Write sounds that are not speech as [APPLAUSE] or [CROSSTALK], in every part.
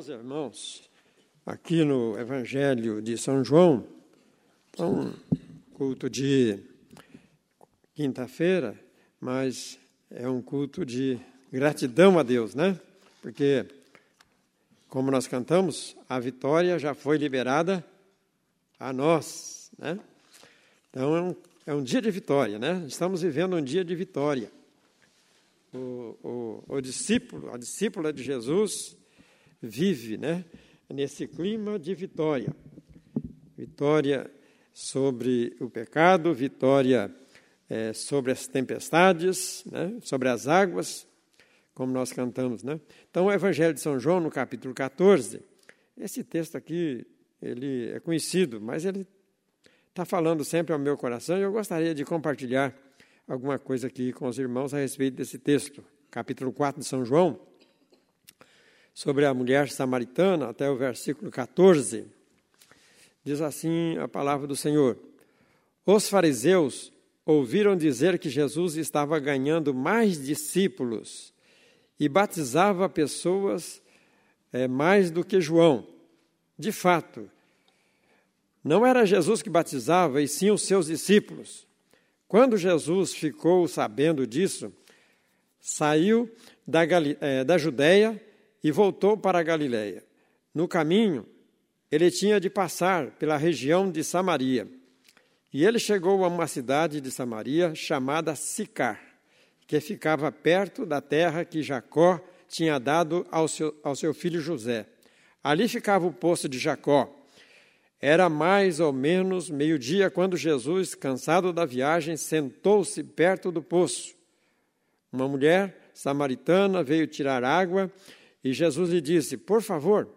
Meus irmãos, aqui no Evangelho de São João, um culto de quinta-feira, mas é um culto de gratidão a Deus, né? Porque, como nós cantamos, a vitória já foi liberada a nós, né? Então é um, é um dia de vitória, né? Estamos vivendo um dia de vitória. O, o, o discípulo, a discípula de Jesus, vive né, nesse clima de vitória. Vitória sobre o pecado, vitória é, sobre as tempestades, né, sobre as águas, como nós cantamos. Né? Então, o Evangelho de São João, no capítulo 14, esse texto aqui, ele é conhecido, mas ele está falando sempre ao meu coração e eu gostaria de compartilhar alguma coisa aqui com os irmãos a respeito desse texto. Capítulo 4 de São João, sobre a mulher samaritana, até o versículo 14, diz assim a palavra do Senhor: Os fariseus ouviram dizer que Jesus estava ganhando mais discípulos e batizava pessoas é, mais do que João. De fato, não era Jesus que batizava, e sim os seus discípulos. Quando Jesus ficou sabendo disso, saiu da, é, da Judéia e voltou para a Galiléia. No caminho, ele tinha de passar pela região de Samaria. E ele chegou a uma cidade de Samaria chamada Sicar, que ficava perto da terra que Jacó tinha dado ao seu, ao seu filho José. Ali ficava o poço de Jacó. Era mais ou menos meio-dia quando Jesus, cansado da viagem, sentou-se perto do poço. Uma mulher samaritana veio tirar água e Jesus lhe disse: Por favor,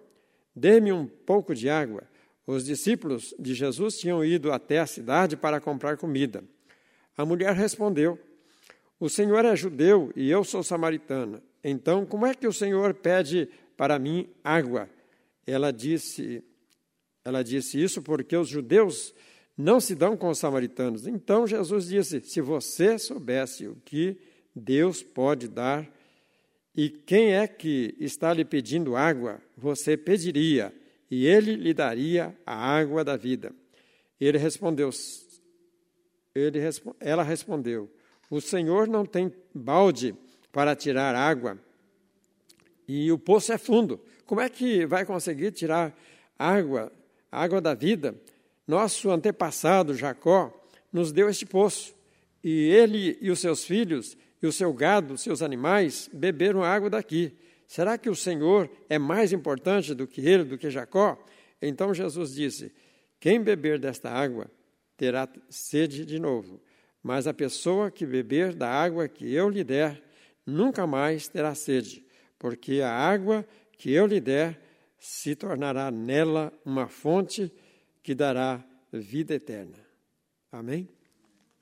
dê-me um pouco de água. Os discípulos de Jesus tinham ido até a cidade para comprar comida. A mulher respondeu: O Senhor é judeu e eu sou samaritana. Então, como é que o Senhor pede para mim água? Ela disse: Ela disse isso porque os judeus não se dão com os samaritanos. Então Jesus disse: Se você soubesse o que Deus pode dar e quem é que está lhe pedindo água? Você pediria, e ele lhe daria a água da vida. Ele respondeu, ele, ela respondeu: O Senhor não tem balde para tirar água, e o poço é fundo. Como é que vai conseguir tirar água, água da vida? Nosso antepassado Jacó nos deu este poço, e ele e os seus filhos e o seu gado, seus animais, beberam água daqui. Será que o Senhor é mais importante do que ele, do que Jacó? Então Jesus disse: Quem beber desta água terá sede de novo, mas a pessoa que beber da água que eu lhe der nunca mais terá sede, porque a água que eu lhe der se tornará nela uma fonte que dará vida eterna. Amém?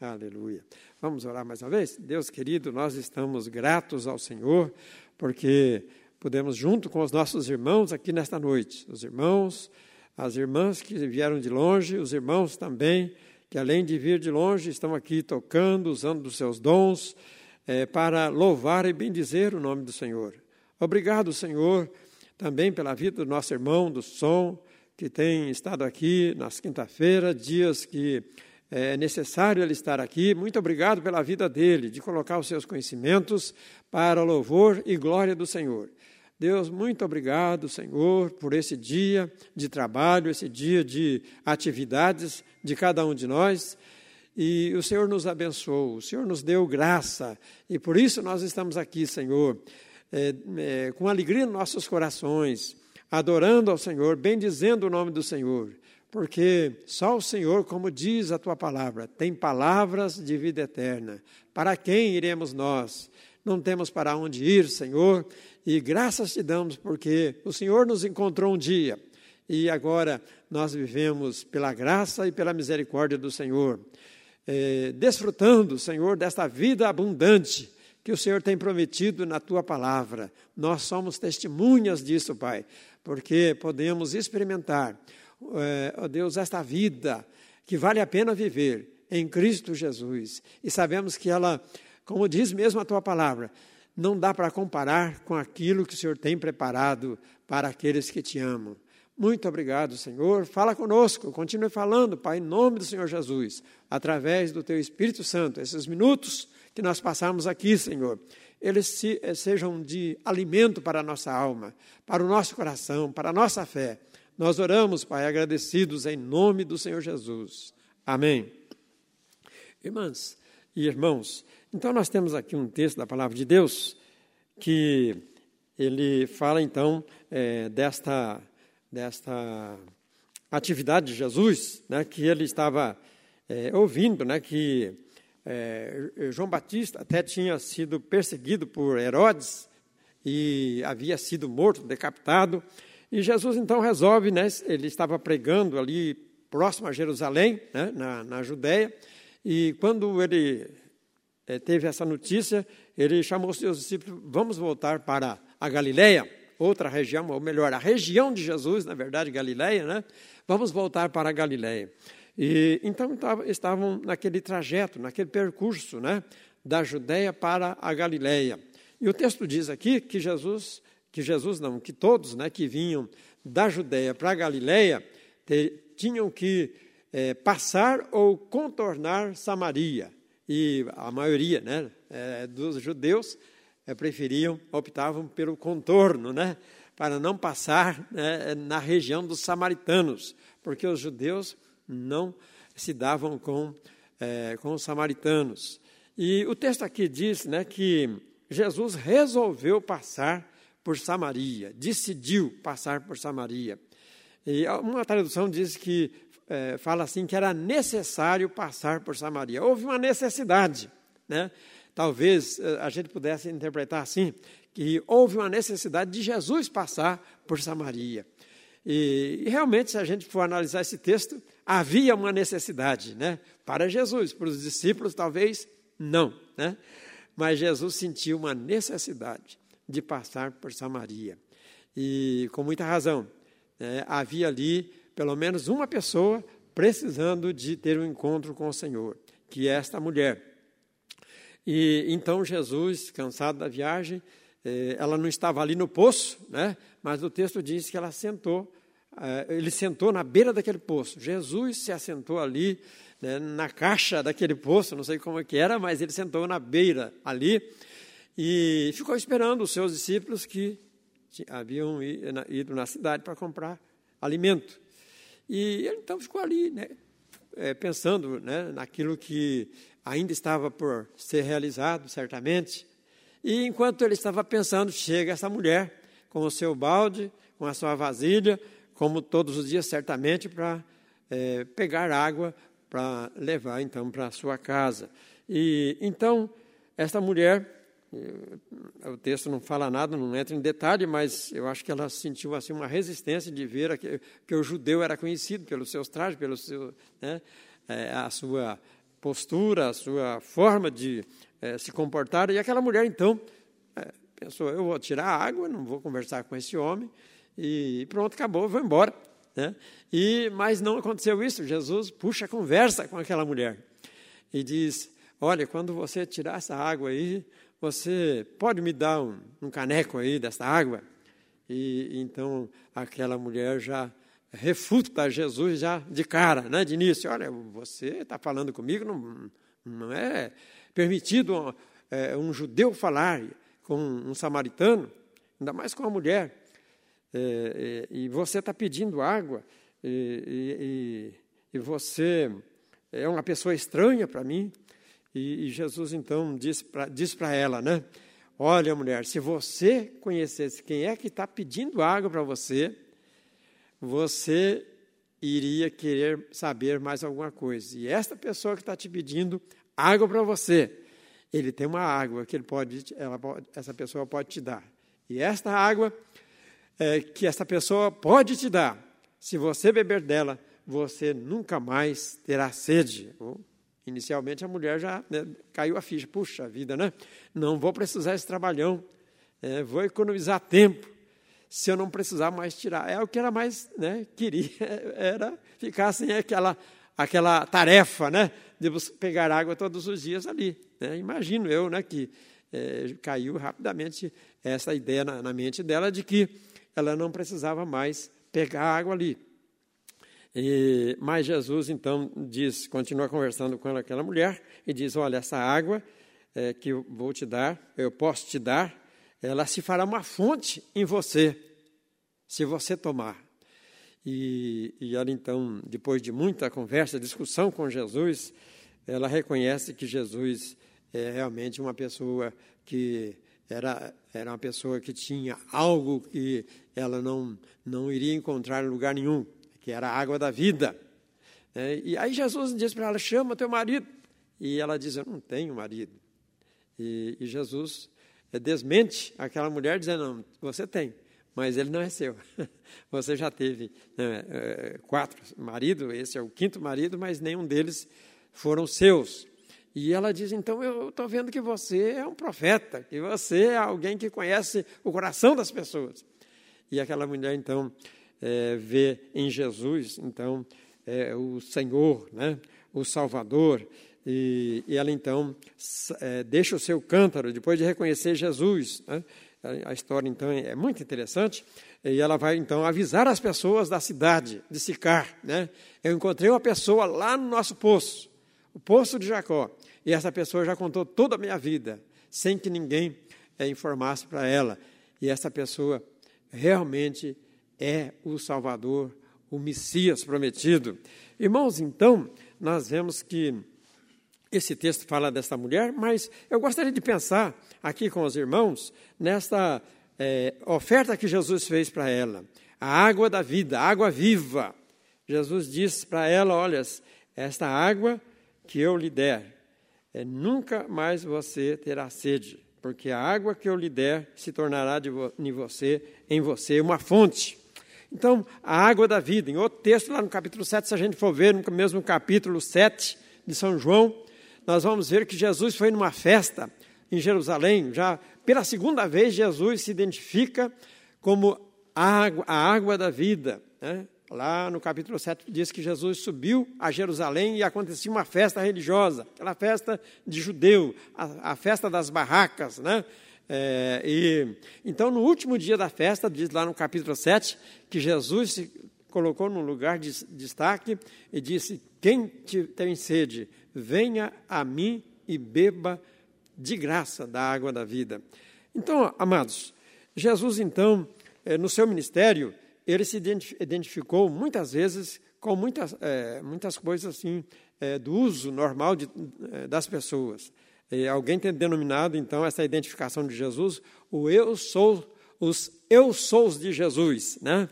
Aleluia. Vamos orar mais uma vez? Deus querido, nós estamos gratos ao Senhor, porque podemos, junto com os nossos irmãos aqui nesta noite, os irmãos, as irmãs que vieram de longe, os irmãos também, que além de vir de longe, estão aqui tocando, usando dos seus dons, é, para louvar e bendizer o nome do Senhor. Obrigado, Senhor, também pela vida do nosso irmão do som, que tem estado aqui nas quinta-feiras, dias que é necessário ele estar aqui. Muito obrigado pela vida dele, de colocar os seus conhecimentos para louvor e glória do Senhor. Deus, muito obrigado, Senhor, por esse dia de trabalho, esse dia de atividades de cada um de nós. E o Senhor nos abençoou, o Senhor nos deu graça, e por isso nós estamos aqui, Senhor, é, é, com alegria nos nossos corações, adorando ao Senhor, bendizendo o nome do Senhor porque só o Senhor, como diz a tua palavra, tem palavras de vida eterna. Para quem iremos nós? Não temos para onde ir, Senhor, e graças te damos porque o Senhor nos encontrou um dia e agora nós vivemos pela graça e pela misericórdia do Senhor, é, desfrutando, Senhor, desta vida abundante que o Senhor tem prometido na tua palavra. Nós somos testemunhas disso, Pai, porque podemos experimentar é, ó Deus, esta vida que vale a pena viver em Cristo Jesus. E sabemos que ela, como diz mesmo a tua palavra, não dá para comparar com aquilo que o Senhor tem preparado para aqueles que te amam. Muito obrigado, Senhor. Fala conosco, continue falando, Pai, em nome do Senhor Jesus, através do Teu Espírito Santo. Esses minutos que nós passamos aqui, Senhor, eles se, eh, sejam de alimento para a nossa alma, para o nosso coração, para a nossa fé. Nós oramos, Pai, agradecidos em nome do Senhor Jesus. Amém. Irmãs e irmãos, então nós temos aqui um texto da palavra de Deus que ele fala então é, desta, desta atividade de Jesus, né, que ele estava é, ouvindo, né, que é, João Batista até tinha sido perseguido por Herodes e havia sido morto, decapitado. E Jesus então resolve, né, ele estava pregando ali próximo a Jerusalém, né, na, na Judéia, e quando ele é, teve essa notícia, ele chamou seus discípulos, vamos voltar para a Galileia, outra região, ou melhor, a região de Jesus, na verdade, Galileia, né? Vamos voltar para a Galileia. E, então estavam naquele trajeto, naquele percurso né, da Judéia para a Galileia. E o texto diz aqui que Jesus, que Jesus não, que todos né, que vinham da Judéia para a Galileia te, tinham que é, passar ou contornar Samaria. E a maioria né, é, dos judeus é, preferiam, optavam pelo contorno, né, para não passar né, na região dos samaritanos, porque os judeus não se davam com, com os samaritanos. E o texto aqui diz né, que Jesus resolveu passar por Samaria, decidiu passar por Samaria. E uma tradução diz que é, fala assim que era necessário passar por Samaria. Houve uma necessidade, né? Talvez é, a gente pudesse interpretar assim que houve uma necessidade de Jesus passar por Samaria. E, e, realmente, se a gente for analisar esse texto, havia uma necessidade, né? Para Jesus, para os discípulos, talvez não, né? Mas Jesus sentiu uma necessidade de passar por Samaria. E com muita razão, né? havia ali pelo menos uma pessoa precisando de ter um encontro com o Senhor, que é esta mulher. E então Jesus, cansado da viagem, eh, ela não estava ali no poço, né? mas o texto diz que ela sentou, eh, ele sentou na beira daquele poço. Jesus se assentou ali, né, na caixa daquele poço, não sei como é que era, mas ele sentou na beira ali e ficou esperando os seus discípulos que haviam ido na cidade para comprar alimento. E ele então ficou ali, né, eh, pensando né, naquilo que ainda estava por ser realizado, certamente. E enquanto ele estava pensando, chega essa mulher com o seu balde, com a sua vasilha, como todos os dias, certamente, para é, pegar água para levar então para a sua casa. E então, esta mulher, o texto não fala nada, não entra em detalhe, mas eu acho que ela sentiu assim uma resistência de ver que, que o judeu era conhecido pelos seus trajes, pelo seu, né, é, a sua postura, a sua forma de é, se comportaram. E aquela mulher, então, é, pensou: eu vou tirar a água, não vou conversar com esse homem, e pronto, acabou, vou embora. Né? E, mas não aconteceu isso. Jesus puxa a conversa com aquela mulher e diz: Olha, quando você tirar essa água aí, você pode me dar um, um caneco aí dessa água? E então aquela mulher já refuta Jesus já de cara, né, de início. Olha, você está falando comigo, não, não é permitido é, um judeu falar com um samaritano, ainda mais com uma mulher. É, é, e você está pedindo água, e, e, e, você é uma pessoa estranha para mim. E, e, Jesus então diz para ela, né? Olha, mulher, se você conhecesse quem é que está pedindo água para você, você iria querer saber mais alguma coisa. E esta pessoa que está te pedindo água para você, ele tem uma água que ele pode, ela pode, essa pessoa pode te dar. E esta água é, que essa pessoa pode te dar, se você beber dela, você nunca mais terá sede. Inicialmente a mulher já né, caiu a ficha, puxa vida, né? Não vou precisar esse trabalhão, é, vou economizar tempo. Se eu não precisar mais tirar, é o que ela mais né, queria, [LAUGHS] era ficar sem aquela aquela tarefa, né, de pegar água todos os dias ali. Né? Imagino eu, né, que é, caiu rapidamente essa ideia na, na, mente dela de que ela não precisava mais pegar água ali. E, mas Jesus então diz, continua conversando com aquela mulher e diz: Olha, essa água é, que eu vou te dar, eu posso te dar, ela se fará uma fonte em você, se você tomar. E, e ela então, depois de muita conversa, discussão com Jesus, ela reconhece que Jesus é realmente uma pessoa que era, era uma pessoa que tinha algo que ela não, não iria encontrar em lugar nenhum, que era a água da vida. É, e aí Jesus diz para ela: chama teu marido. E ela diz: Eu não tenho marido. E, e Jesus é, desmente aquela mulher, dizendo: Não, você tem, mas ele não é seu. [LAUGHS] Você já teve né, é, quatro maridos, esse é o quinto marido, mas nenhum deles foram seus. E ela diz: Então eu estou vendo que você é um profeta, que você é alguém que conhece o coração das pessoas. E aquela mulher, então, é, vê em Jesus, então, é, o Senhor, né, o Salvador. E, e ela, então, é, deixa o seu cântaro, depois de reconhecer Jesus. Né, a história, então, é muito interessante. E ela vai, então, avisar as pessoas da cidade de Sicar. Né? Eu encontrei uma pessoa lá no nosso poço, o poço de Jacó. E essa pessoa já contou toda a minha vida, sem que ninguém é, informasse para ela. E essa pessoa realmente é o Salvador, o Messias prometido. Irmãos, então, nós vemos que esse texto fala dessa mulher, mas eu gostaria de pensar aqui com os irmãos nesta é, oferta que Jesus fez para ela. A água da vida, a água viva. Jesus disse para ela: Olha, esta água que eu lhe der, é, nunca mais você terá sede, porque a água que eu lhe der se tornará de vo em você, em você uma fonte. Então, a água da vida. Em outro texto, lá no capítulo 7, se a gente for ver, no mesmo capítulo 7 de São João, nós vamos ver que Jesus foi numa festa em Jerusalém. Já pela segunda vez, Jesus se identifica como a água, a água da vida. Né? Lá no capítulo 7 diz que Jesus subiu a Jerusalém e acontecia uma festa religiosa, aquela festa de judeu, a, a festa das barracas, né? É, e, então, no último dia da festa, diz lá no capítulo 7, que Jesus se colocou num lugar de destaque e disse: Quem tem sede, venha a mim e beba de graça da água da vida. Então, amados, Jesus, então, é, no seu ministério, ele se identificou muitas vezes com muitas, é, muitas coisas assim, é, do uso normal de, é, das pessoas. E alguém tem denominado, então, essa identificação de Jesus, o eu sou, os eu sous de Jesus. Né?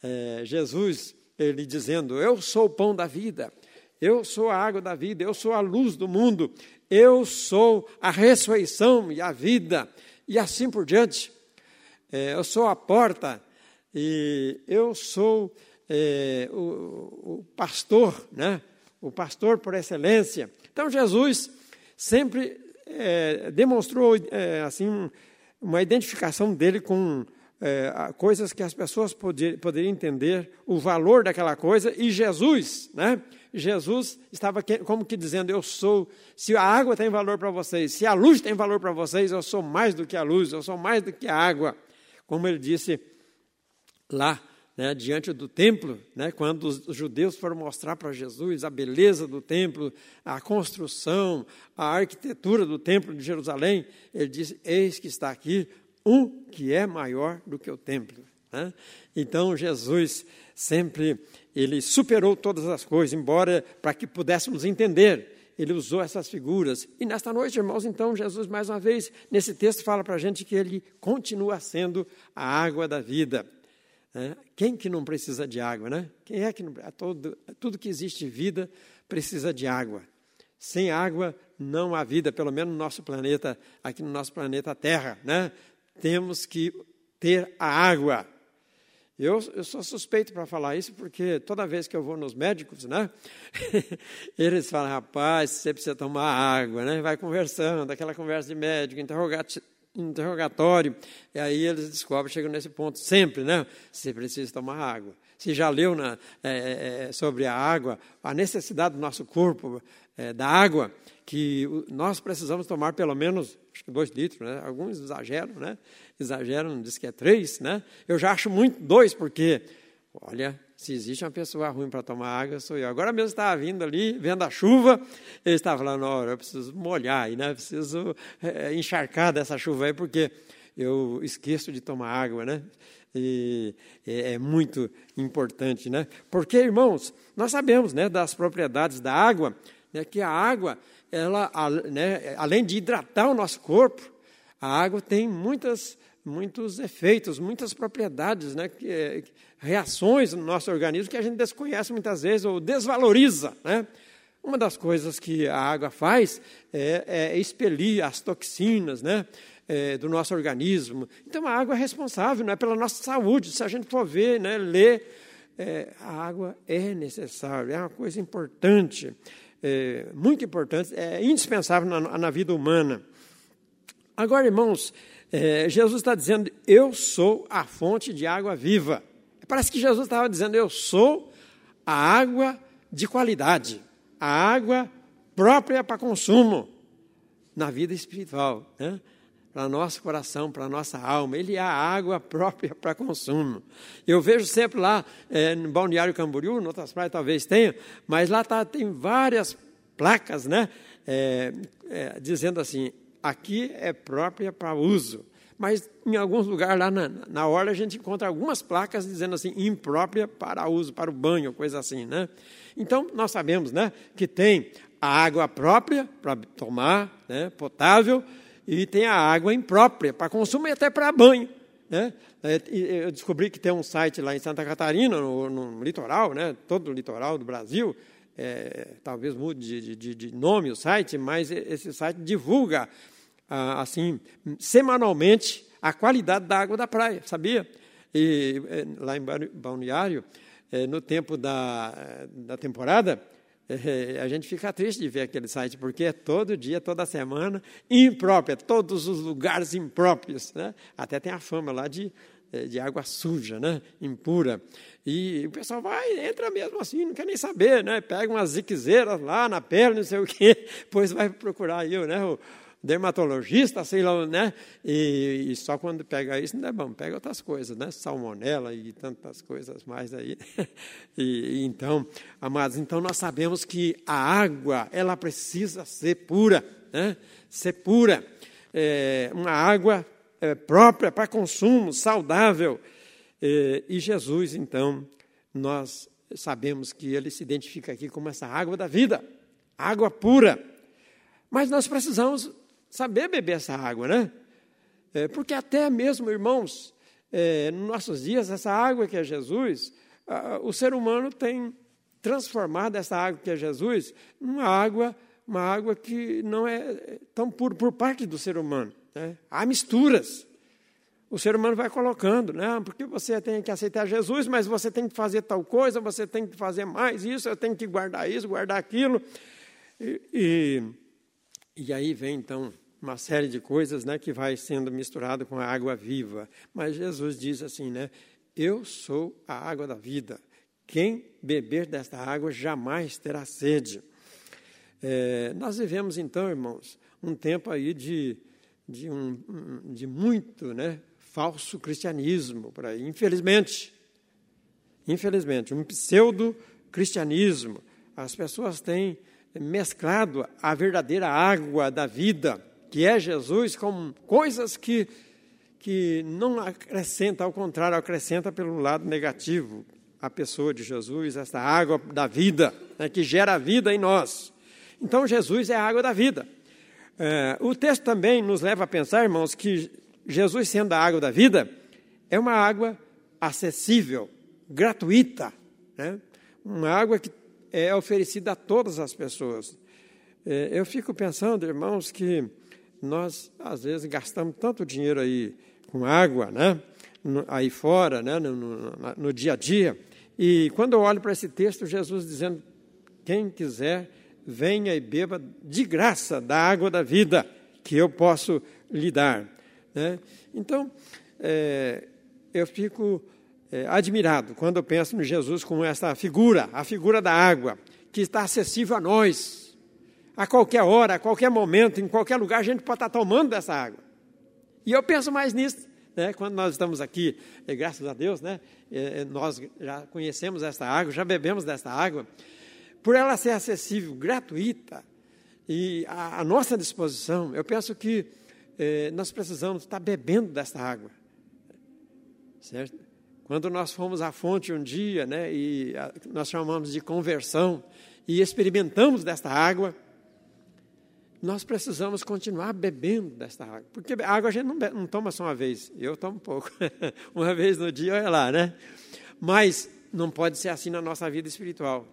É, Jesus, ele dizendo, eu sou o pão da vida, eu sou a água da vida, eu sou a luz do mundo, eu sou a ressurreição e a vida, e assim por diante. É, eu sou a porta, e eu sou é, o, o, pastor, né? o pastor por excelência. Então, Jesus sempre é, demonstrou é, assim uma identificação dele com é, coisas que as pessoas poder, poderiam entender o valor daquela coisa, e Jesus, né? Jesus estava como que dizendo: Eu sou, se a água tem valor para vocês, se a luz tem valor para vocês, eu sou mais do que a luz, eu sou mais do que a água. Como ele disse lá né, diante do templo, né, quando os judeus foram mostrar para Jesus a beleza do templo, a construção, a arquitetura do templo de Jerusalém, ele disse: Eis que está aqui um que é maior do que o templo. Né? Então Jesus sempre ele superou todas as coisas, embora para que pudéssemos entender. Ele usou essas figuras. E nesta noite, irmãos, então, Jesus, mais uma vez, nesse texto, fala para a gente que ele continua sendo a água da vida. Quem que não precisa de água, né? Quem é que não, todo, tudo que existe vida precisa de água. Sem água não há vida, pelo menos no nosso planeta, aqui no nosso planeta Terra, né? Temos que ter a água. Eu, eu sou suspeito para falar isso, porque toda vez que eu vou nos médicos, né? [LAUGHS] Eles falam, rapaz, você precisa tomar água, né? Vai conversando, aquela conversa de médico, interrogativo interrogatório, e aí eles descobrem, chegam nesse ponto sempre, né? Você precisa tomar água. Você já leu na, é, é, é, sobre a água, a necessidade do nosso corpo é, da água, que nós precisamos tomar pelo menos dois litros, né? Alguns exageram, né? Exageram, diz que é três, né? Eu já acho muito dois, porque, olha, se existe uma pessoa ruim para tomar água, sou eu. Agora mesmo estava vindo ali, vendo a chuva, ele estava falando, olha, eu preciso molhar né? Preciso é, encharcar dessa chuva aí, porque eu esqueço de tomar água, né? E é, é muito importante, né? Porque, irmãos, nós sabemos, né, das propriedades da água, né, que a água, ela, né, além de hidratar o nosso corpo, a água tem muitas muitos efeitos, muitas propriedades, né, que, é, reações no nosso organismo que a gente desconhece muitas vezes ou desvaloriza. Né? Uma das coisas que a água faz é, é expelir as toxinas né, é, do nosso organismo. Então, a água é responsável né, pela nossa saúde. Se a gente for ver, né, ler, é, a água é necessária, é uma coisa importante, é, muito importante, é indispensável na, na vida humana. Agora, irmãos, é, Jesus está dizendo: Eu sou a fonte de água viva. Parece que Jesus estava dizendo: Eu sou a água de qualidade, a água própria para consumo na vida espiritual, né? para nosso coração, para nossa alma. Ele é a água própria para consumo. Eu vejo sempre lá é, no Balneário Camboriú, em outras praias talvez tenha, mas lá tá, tem várias placas, né? É, é, dizendo assim: aqui é própria para uso. Mas em alguns lugares lá na, na orla a gente encontra algumas placas dizendo assim, imprópria para uso, para o banho, coisa assim, né? Então, nós sabemos, né, que tem a água própria para tomar, né, potável, e tem a água imprópria para consumo e até para banho, né? É, eu descobri que tem um site lá em Santa Catarina, no, no litoral, né, todo o litoral do Brasil, é, talvez mude de, de, de, nome o site, mas esse site divulga assim, semanalmente, a qualidade da água da praia, sabia? E eh, lá em Balneário, eh, no tempo da, da temporada, eh, a gente fica triste de ver aquele site, porque é todo dia, toda semana, imprópria, todos os lugares impróprios. Né? Até tem a fama lá de, de água suja, né? impura. E o pessoal vai, entra mesmo assim, não quer nem saber, né? pega umas ziquezeiras lá na pele, não sei o quê, [LAUGHS] depois vai procurar aí, né? O, dermatologista, sei lá, né? E, e, só quando pega isso não é bom, pega outras coisas, né? Salmonela e tantas coisas mais aí. [LAUGHS] E, então, amados, então nós sabemos que a água, ela precisa ser pura, né? Ser pura. É, uma água é, própria para consumo, saudável. É, e Jesus, então, nós sabemos que ele se identifica aqui como essa água da vida, água pura. Mas nós precisamos saber beber essa água, né? É, porque até mesmo, irmãos, é, nos nossos dias, essa água que é Jesus, a, o ser humano tem transformado essa água que é Jesus numa água, uma água que não é tão pura por parte do ser humano. Né? Há misturas. O ser humano vai colocando, né? Porque você tem que aceitar Jesus, mas você tem que fazer tal coisa, você tem que fazer mais isso, eu tenho que guardar isso, guardar aquilo. E, e, e aí vem então uma série de coisas né, que vai sendo misturado com a água viva. Mas Jesus diz assim, né? Eu sou a água da vida. Quem beber desta água jamais terá sede. É, nós vivemos então, irmãos, um tempo aí de, de, um, de muito né, falso cristianismo por aí, infelizmente. Infelizmente, um pseudo-cristianismo. As pessoas têm mesclado a verdadeira água da vida que é Jesus, com coisas que, que não acrescenta, ao contrário, acrescenta pelo lado negativo a pessoa de Jesus, essa água da vida, né, que gera vida em nós. Então, Jesus é a água da vida. É, o texto também nos leva a pensar, irmãos, que Jesus, sendo a água da vida, é uma água acessível, gratuita, né? uma água que é oferecida a todas as pessoas. É, eu fico pensando, irmãos, que nós às vezes gastamos tanto dinheiro aí com água, né? aí fora, né? no, no, no dia a dia. E quando eu olho para esse texto, Jesus dizendo: quem quiser, venha e beba de graça da água da vida que eu posso lhe dar. Né? Então, é, eu fico é, admirado quando eu penso no Jesus como essa figura, a figura da água, que está acessível a nós, a qualquer hora, a qualquer momento, em qualquer lugar, a gente pode estar tomando dessa água. E eu penso mais nisso, né? quando nós estamos aqui, e graças a Deus, né? nós já conhecemos esta água, já bebemos desta água, por ela ser acessível, gratuita e à, nossa disposição, eu penso que eh, nós precisamos estar bebendo desta água. Certo? Quando nós fomos à fonte um dia, né, e a, nós chamamos de conversão, e experimentamos desta água, nós precisamos continuar bebendo desta água. Porque água a gente não, bebe, não toma só uma vez, eu tomo pouco, [LAUGHS] uma vez no dia, olha lá, né? Mas não pode ser assim na nossa vida espiritual.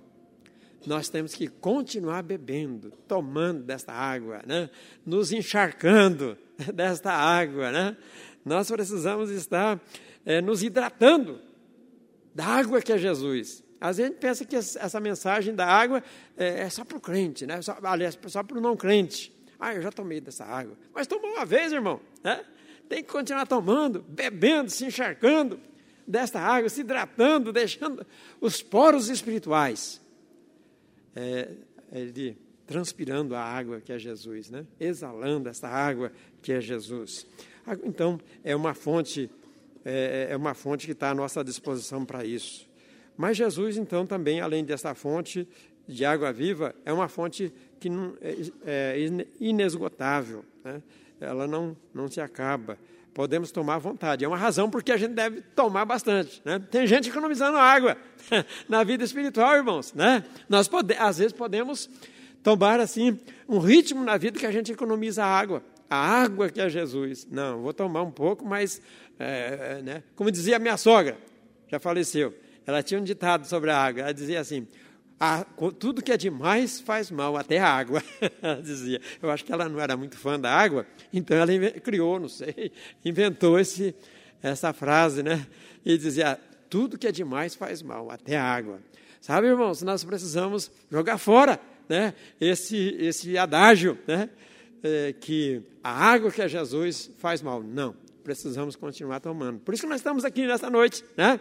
Nós temos que continuar bebendo, tomando desta água, né? nos encharcando [LAUGHS] desta água. Né? Nós precisamos estar é, nos hidratando da água que é Jesus. Às vezes a gente pensa que essa mensagem da água é, é só para o crente, né? só, aliás, só para o não crente. Ah, eu já tomei dessa água. Mas tomou uma vez, irmão. Né? Tem que continuar tomando, bebendo, se encharcando desta água, se hidratando, deixando os poros espirituais é, é de transpirando a água que é Jesus, né? exalando essa água que é Jesus. Então, é uma fonte, é, é uma fonte que está à nossa disposição para isso. Mas Jesus, então, também, além dessa fonte de água viva, é uma fonte que não, é, é inesgotável, né? ela não, não se acaba. Podemos tomar à vontade. É uma razão porque a gente deve tomar bastante. Né? Tem gente economizando água [LAUGHS] na vida espiritual, irmãos. Né? Nós pode, às vezes podemos tomar assim um ritmo na vida que a gente economiza água. A água que é Jesus. Não, vou tomar um pouco, mas, é, é né? como dizia minha sogra, já faleceu, ela tinha um ditado sobre a água. Ela dizia assim: ah, tudo que é demais faz mal, até a água, [LAUGHS] ela dizia. Eu acho que ela não era muito fã da água, então ela criou, não sei, [LAUGHS] inventou esse, essa frase, né? E dizia: tudo que é demais faz mal, até a água. Sabe, irmãos, nós precisamos jogar fora né, esse, esse adágio, né, é, que a água que é Jesus faz mal. Não, precisamos continuar tomando. Por isso que nós estamos aqui nesta noite, né?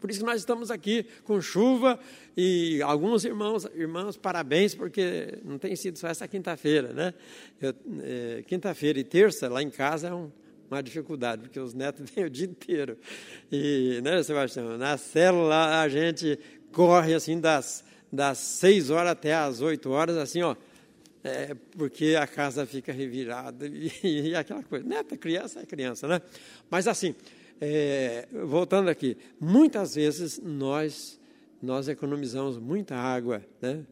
Por isso que nós estamos aqui com chuva e alguns irmãos, irmãos, parabéns, porque não tem sido só essa quinta-feira, né? É, quinta-feira e terça lá em casa é um, uma dificuldade, porque os netos [LAUGHS] vêm o dia inteiro. E, né, Sebastião? Na célula a gente corre assim das das seis horas até as oito horas, assim, ó, é, porque a casa fica revirada [LAUGHS] e, e, aquela coisa. Neta, criança é criança, né? Mas assim, é, voltando aqui, muitas vezes nós nós economizamos muita água, né?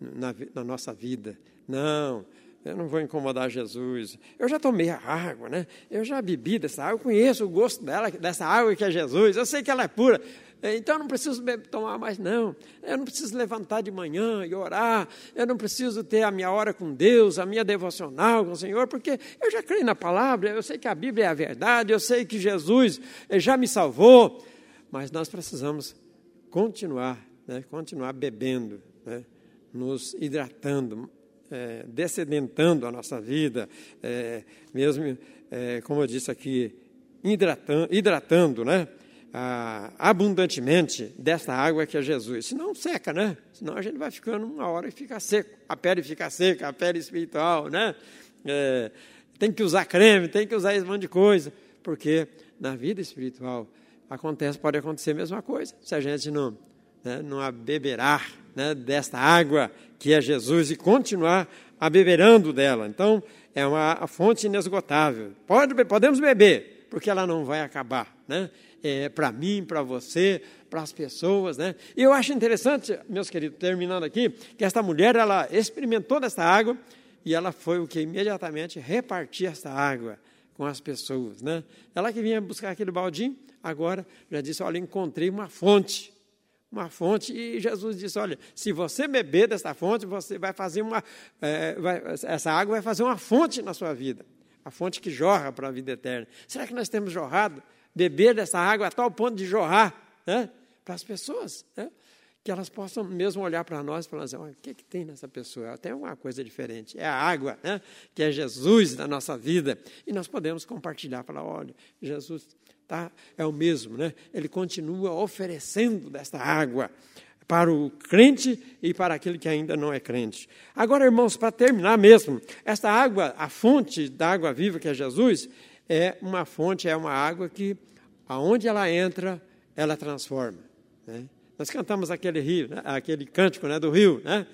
Na, na nossa vida. Não, eu não vou incomodar Jesus. Eu já tomei a água, né? Eu já bebi dessa água, eu conheço o gosto dela, dessa água que é Jesus. Eu sei que ela é pura. Então eu não preciso tomar mais, não. Eu não preciso levantar de manhã e orar. Eu não preciso ter a minha hora com Deus, a minha devocional com o Senhor, porque eu já creio na palavra, eu sei que a Bíblia é a verdade, eu sei que Jesus eh, já me salvou. Mas nós precisamos continuar, né, continuar bebendo, né, nos hidratando, é, descedentando a nossa vida, é, mesmo, é, como eu disse aqui, hidratando, hidratando né? Ah, abundantemente desta água que é Jesus. Senão seca, né? Senão a gente vai ficando uma hora e fica seco. A pele fica seca, a pele espiritual, né? É, tem que usar creme, tem que usar esse monte de coisa, porque na vida espiritual acontece, pode acontecer a mesma coisa. Se a gente não, né, não abeberar né, desta água que é Jesus e continuar abeberando dela. Então, é uma fonte inesgotável. Pode, podemos beber, porque ela não vai acabar. Né? é, para mim, para você, para as pessoas, né? E eu acho interessante, meus queridos, terminando aqui, que esta mulher, ela experimentou desta água e ela foi o que imediatamente repartia esta água com as pessoas, né? Ela que vinha buscar aquele baldinho, agora já disse, olha, encontrei uma fonte, uma fonte, e Jesus disse, olha, se você beber desta fonte, você vai fazer uma, é, vai, essa água vai fazer uma fonte na sua vida, a fonte que jorra para a vida eterna. Será que nós temos jorrado? Beber dessa água a tal ponto de jorrar né, para as pessoas, né, que elas possam mesmo olhar para nós e falar assim, o que, que tem nessa pessoa? Tem uma coisa diferente, é a água, né, que é Jesus na nossa vida, e nós podemos compartilhar, falar, olha, Jesus tá, é o mesmo, né, ele continua oferecendo desta água para o crente e para aquele que ainda não é crente. Agora, irmãos, para terminar mesmo, esta água, a fonte da água viva que é Jesus, é uma fonte, é uma água que, aonde ela entra, ela transforma. Né? Nós cantamos aquele rio, né? aquele cântico né? do rio, né?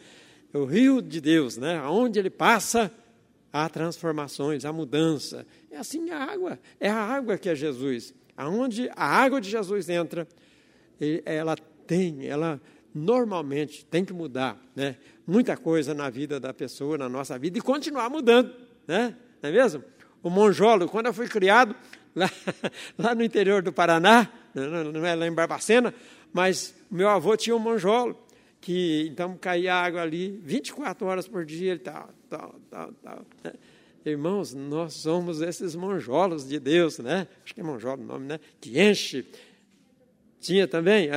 o rio de Deus, né? aonde ele passa, há transformações, há mudança. É assim a água, é a água que é Jesus. Aonde a água de Jesus entra, ela tem, ela normalmente tem que mudar, né? Muita coisa na vida da pessoa, na nossa vida, e continuar mudando, né? Não é mesmo? O monjolo, quando eu fui criado, [LAUGHS] lá, lá no interior do Paraná, não é lá em Barbacena, mas meu avô tinha um monjolo, que então caía água ali 24 horas por dia e tal, tal, tal, tal. Né? Irmãos, nós somos esses monjolos de Deus, né? Acho que é monjolo o nome, né? Que enche. Tinha também?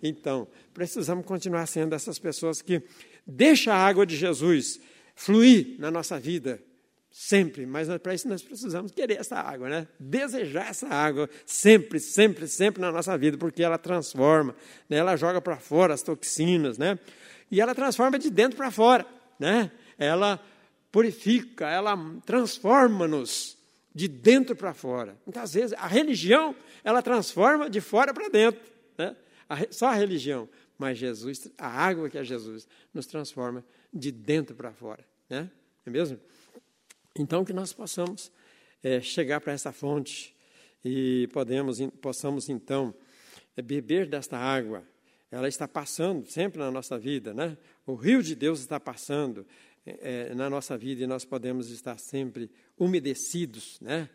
Então, precisamos continuar sendo essas pessoas que deixam a água de Jesus fluir na nossa vida, sempre, mas para isso nós precisamos querer essa água, né? Desejar essa água sempre, sempre, sempre na nossa vida, porque ela transforma, né? ela joga para fora as toxinas, né? E ela transforma de dentro para fora, né? Ela purifica, ela transforma-nos de dentro para fora. Muitas vezes a religião, ela transforma de fora para dentro, né? Só a religião, mas Jesus, a água que é Jesus, nos transforma de dentro para fora, né? É mesmo? Então, que nós possamos é, chegar para essa fonte e podemos, possamos, então, é, beber desta água. Ela está passando sempre na nossa vida, né? O rio de Deus está passando é, é na nossa vida e nós podemos estar sempre umedecidos, né?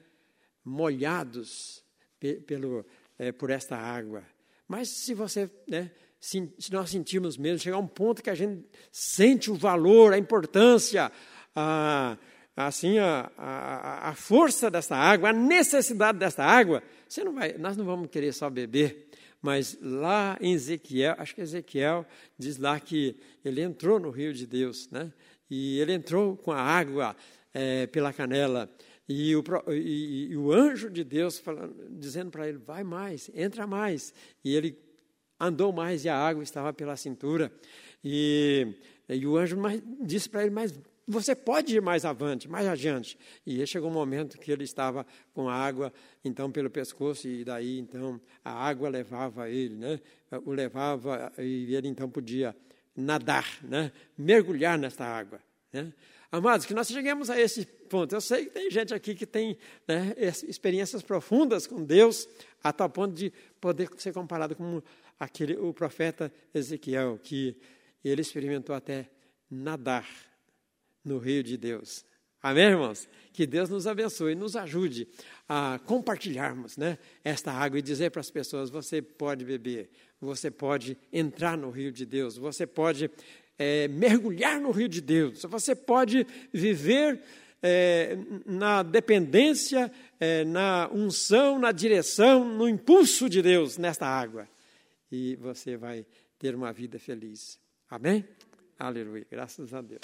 Molhados pe pelo, é, por esta água. Mas se você, né, se, se nós sentirmos mesmo, chegar a um ponto que a gente sente o valor, a importância, a assim a, a, a força dessa água, a necessidade dessa água, você não vai, nós não vamos querer só beber, mas lá em Ezequiel, acho que Ezequiel diz lá que ele entrou no rio de Deus, né? E ele entrou com a água é, pela canela. E o, e, e o, anjo de Deus falando, dizendo para ele: vai mais, entra mais. E ele andou mais e a água estava pela cintura. E, e o anjo mais, disse para ele: mas você pode ir mais avante, mais adiante. E chegou um momento que ele estava com água, então, pelo pescoço, e daí, então, a água levava ele, né? O levava, e ele, então, podia nadar, né? Mergulhar nessa água, né? Amados, que nós cheguemos a esse ponto. Eu sei que tem gente aqui que tem né, experiências profundas com Deus, a tal ponto de poder ser comparado com aquele, o profeta Ezequiel, que ele experimentou até nadar no rio de Deus. Amém, irmãos? Que Deus nos abençoe e nos ajude a compartilharmos né, esta água e dizer para as pessoas: você pode beber, você pode entrar no rio de Deus, você pode é, mergulhar no rio de Deus, você pode viver é, na dependência, é, na unção, na direção, no impulso de Deus nesta água. E você vai ter uma vida feliz. Amém? Aleluia. Graças a Deus.